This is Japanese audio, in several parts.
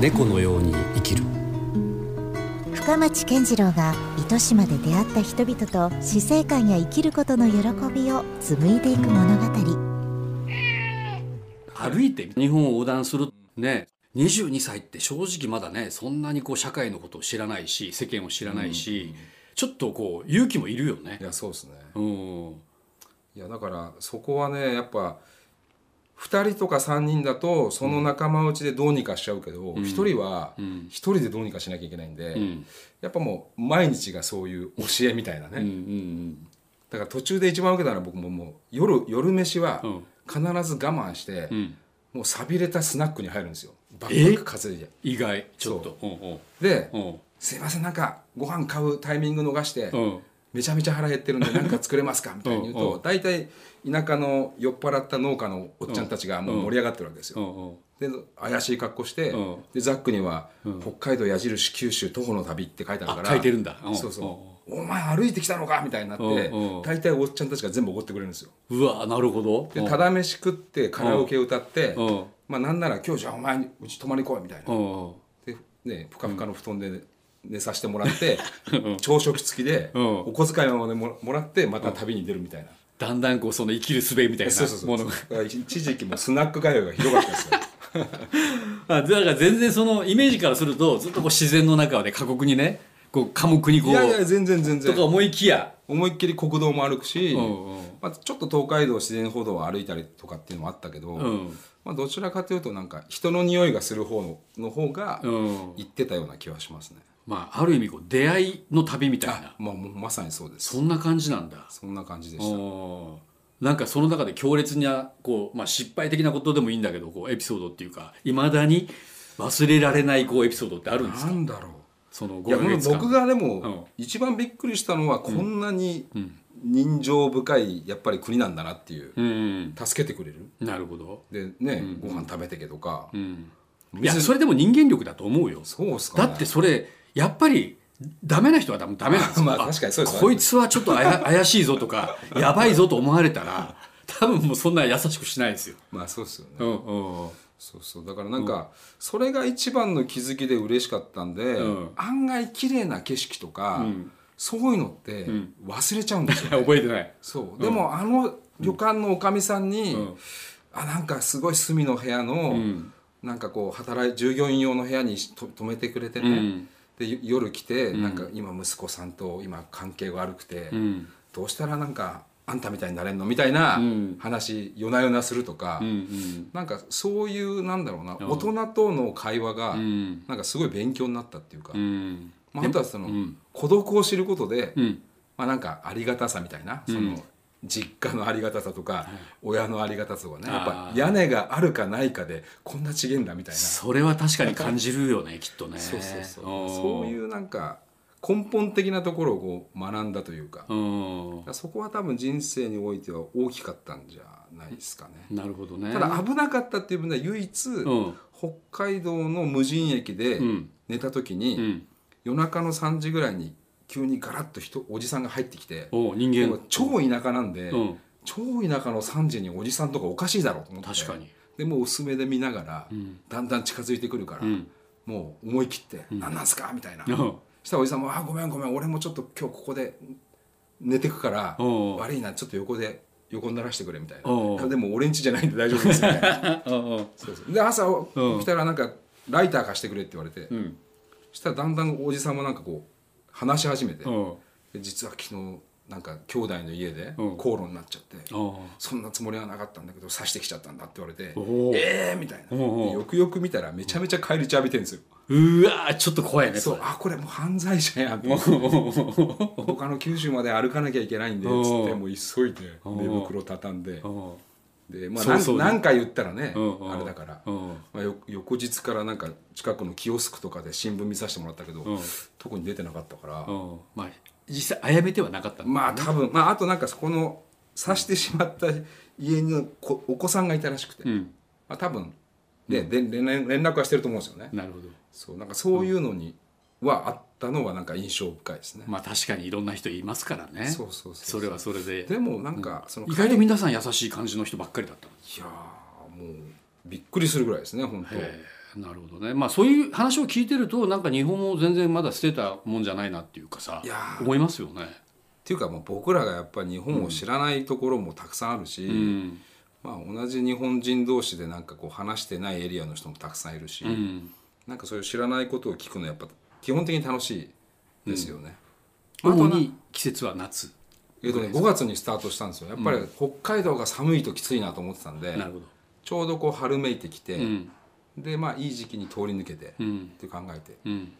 猫のように生きる。深町健次郎が糸島で出会った人々と死生観や生きることの喜びを紡いでいく物語。歩いて日本を横断するね22歳って正直まだねそんなにこう社会のことを知らないし世間を知らないし、ちょっとこう勇気もいるよね。い。やそうですね。うん。いやだからそこはねやっぱ2人とか3人だとその仲間内でどうにかしちゃうけど、1人は1人でどうにかしなきゃいけないんで、ん。やっぱもう毎日がそういう教えみたいなね、うんうんだから途中で一番受けたのは僕ももう夜夜飯はうん。必ず我慢して、うん。もう寂れたスナックに入るんですよ。バえ？ックバック担いで。意外。ちょっと。うんうん。でうん「すいませんなんかご飯買うタイミング逃して、うんめちゃめちゃ腹減ってるんで何か作れますか?」みたいに言うと大体田舎の酔っ払った農家のおっちゃんたちがもう盛り上がってるわけですよ。で怪しい格好して、うん。でザックには、北海道矢印九州徒歩の旅」って書いてあるからあ書いてるんだ。うん。そうそう、お前歩いてきたのかみたいになって、大体おっちゃんたちが全部おごってくれるんですよ。うわなるほど。でただ飯食ってカラオケ歌って、うん。まあなんなら今日じゃあお前にうち泊まり来いみたいな、うん。でねふかふかの布団で寝させてもらって、朝食付きで、うん。お小遣いまでももらってまた旅に出るみたいな、だんだんこうその生きる術みたいなそうそうそうものが。だから一時期もうスナック通いがひどかったですよ。あだから全然そのイメージからするとずっとこう自然の中で過酷にねこう寡黙にこういやいや全然全然。とか思いきや。思いっきり国道も歩くし、うんうん。まあ、ちょっと東海道自然歩道を歩いたりとかっていうのもあったけど、うん。まあ、どちらかというとなんか人の匂いがする方のの方がうん。行ってたような気はしますね、まあある意味こう出会いの旅みたいな。あまあもうまさにそうです。そんな感じなんだ。そんな感じでした。なんかその中で強烈なこう、まあ、失敗的なことでもいいんだけどこうエピソードっていうかいまだに忘れられないこうエピソードってあるんですか？なんだろう。そのいや5ヶ月間。僕がでうん。も一番びっくりしたのはこんなに人情深いやっぱり国なんだなっていううん助けてくれる。なるほど、でね、ご飯食べてけとか、うん、いやそれでも人間力だと思うよ。そうっすか、ね、だってそれやっぱりダメな人はダメなんですよ。まあ確かにそうですこいつはちょっと 怪しいぞとかやばいぞと思われたら多分もうそんな優しくしないですよ。まあそうですよね、うんうん。そうそう。だからなんか、それが一番の気づきで嬉しかったんで、うん。案外綺麗な景色とか、ん。そういうのって忘れちゃうんですよ、覚えてない。そう。でも、あの旅館のおかみさんに、ん。あなんかすごい隅の部屋の、ん。なんかこう働い従業員用の部屋にと泊めてくれてね、うんでよ夜来て、なんか今息子さんと今関係が悪くて、うん。どうしたらなんかあんたみたいになれんのみたいなうん。話、夜な夜なするとか、うんうん。なんかそういうなんだろうな、ん。大人との会話が、ん。なんかすごい勉強になったっていうか、うん。まあ、あとはその、ん。孤独を知ることで、うん。まあ、なんかありがたさみたいな、その実家のありがたさとか、親のありがたさとかね。やっぱ屋根があるかないかでこんな違えんだみたいな。それは確かに感じるよね きっとね。そうそうそう。そういうなんか根本的なところをこう学んだというか,、うん。そこは多分人生においては大きかったんじゃないですかね。なるほどね。ただ危なかったっていう分では唯一、ん。北海道の無人駅でん。寝た時に、うん。夜中の3時ぐらいに急にガラッと人おじさんが入ってきてお人間。超田舎なんで、うん。超田舎の3時におじさんとかおかしいだろうと思って。確かに。でもう薄めで見ながら、ん。だんだん近づいてくるから、ん。もう思い切って「何なんすか?」みたいな、うん。したらおじさんも「あごめんごめん俺もちょっと今日ここで寝てくからう。ん悪いなちょっと横で横にならしてくれ」みたいうんな「でも俺ん家じゃないんで大丈夫です」みで朝うん起きたらなんか「ライター貸してくれ」って言われて、うん。そしたらだんだんおじさんもなんかこう話し始めて、実は昨日なんか兄弟の家でうん。口論になっちゃって、うんそんなつもりはなかったんだけど刺してきちゃったんだって言われてええー、みたいな。よくよく見たらめちゃめちゃ返り血浴びてるんですよ。うわーちょっと怖いねそう。れ。あこれもう犯罪者やんと 他の九州まで歩かなきゃいけないんでつおうってもう急いで寝袋畳んでうんでまあそうそう何何回言ったらねうんうん。あれだから。うん。まあよ翌日からなんか近くのキオスクとかで新聞見させてもらったけどうん。特に出てなかったから。うん。まあ実際あやめてはなかった。んだまあ多分まああとなんかそこの刺してしまった家にこお子さんがいたらしくて、うん。まあ、多分でで連連連絡はしてると思うんですよね。なるほど。そうなんかそういうのにはあったのはなんか印象深いですね、まあ確かにいろんな人いますからね。そうそうそうそれはそれで。でもなんかその意外と皆さん優しい感じの人ばっかりだったのいやーもうびっくりするぐらいですね本当。えーなるほどね。まあそういう話を聞いてるとなんか日本も全然まだ捨てたもんじゃないなっていうかさいやー。思いますよね。っていうかもう僕らがやっぱり日本を知らないところもたくさんあるし、うん。まあ、同じ日本人同士でなんかこう話してないエリアの人もたくさんいるし、うん。なんかそういう知らないことを聞くのやっぱ基本的に楽しいですよね。あとな主に季節は夏。えっとね、5月にスタートしたんですよ。やっぱり北海道が寒いときついなと思ってたんで、なるほど。ちょうどこう春めいてきて、うん。でまあいい時期に通り抜けて、っうん。て考えて。うん。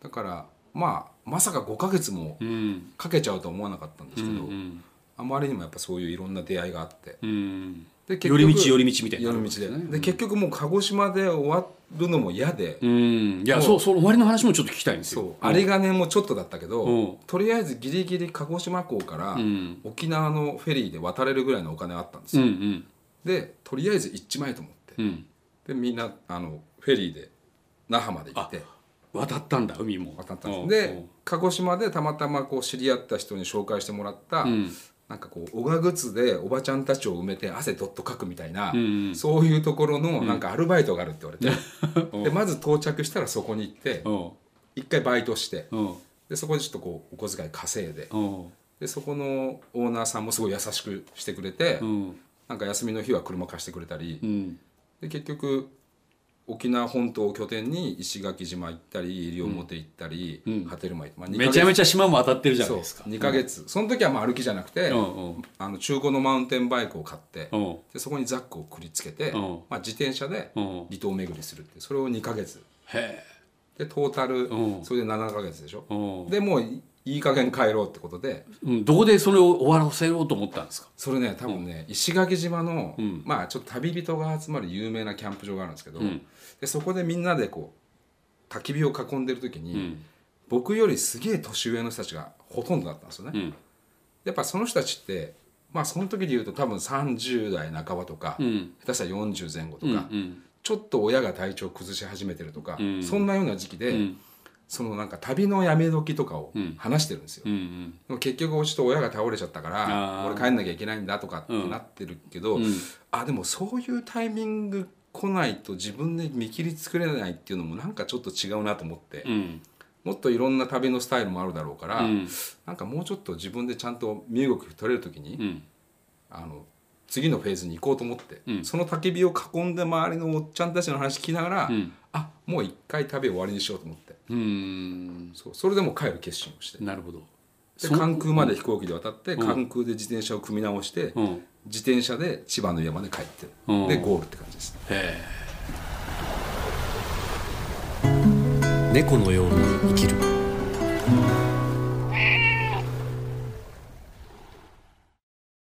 だからまあまさか5ヶ月もうん。かけちゃうとは思わなかったんですうけど、んあまりにもやっぱそういういろんな出会いがあって。うん。で寄り道寄り道みたいな寄り道で。で結局もう鹿児島で終わるのも嫌で、うん。いやそうそう終わりの話もちょっと聞きたいんですよ。有り金もちょっとだったけど、うん。とりあえずギリギリ鹿児島港からうん。沖縄のフェリーで渡れるぐらいのお金あったんですよ、うんうん。でとりあえず行っちまえと思って、うん。でみんなあのフェリーで那覇まで行って渡ったんだ海も。渡ったんうん。ですで鹿児島でたまたまこう知り合った人に紹介してもらった、うんなんかこうおが靴でおばちゃんたちを埋めて汗どっとかくみたいな、うんうん。そういうところのなんかアルバイトがあるって言われて、う。んでまず到着したらそこに行ってう。ん一回バイトしてう。んでそこでちょっとこうお小遣い稼いでう。んでそこのオーナーさんもすごい優しくしてくれて、うん。なんか休みの日は車貸してくれたり、うん。で結局沖縄本島を拠点に石垣島行ったり西表行ったり、うん波照間行って、まあ、めちゃめちちゃ島も当たってるじゃないですか。2ヶ月、その時はまあ歩きじゃなくて、うんうん。あの中古のマウンテンバイクを買って、うん。でそこにザックをくりつけて、うん。まあ、自転車でうん。離島巡りするってそれを2ヶ月。へでトータルうん。それで7ヶ月でしょ、でもういいい加減帰ろうってことで。うんどこでそれを終わらせようと思ったんですか？それね多分ね、石垣島の、ん。まあちょっと旅人が集まる有名なキャンプ場があるんですけど、ん。でそこでみんなでこう焚き火を囲んでる時に、ん。僕よりすげえ年上の人たちがほとんどだったんですよね、うん。やっぱその人たちってまあその時で言うと多分30代半ばとか、うん。下手したら40前後とうんか、ちょっと親が体調崩し始めてるとか、ん。そんなような時期で、うんそのなんか旅のやめ時とかを話してるんですよ、うんうん。でも結局ちょっと親が倒れちゃったから俺帰んなきゃいけないんだとかってなってるけど、うん。あでもそういうタイミング来ないと自分で見切り作れないっていうのもなんかちょっと違うなと思って、うん。もっといろんな旅のスタイルもあるだろうから、うん。なんかもうちょっと自分でちゃんと身動き取れる時に、うん。あの次のフェーズに行こうと思って、うん。その焚き火を囲んで周りのおっちゃんたちの話聞きながら、ん。あもう一回旅終わりにしようと思って。うん。そうそれでもう帰る決心をして。なるほど。で関空まで飛行機で渡って、関空で自転車を組み直して、うん。自転車で千葉の家まで帰って、うん。でゴールって感じです。へえ。猫のように生きる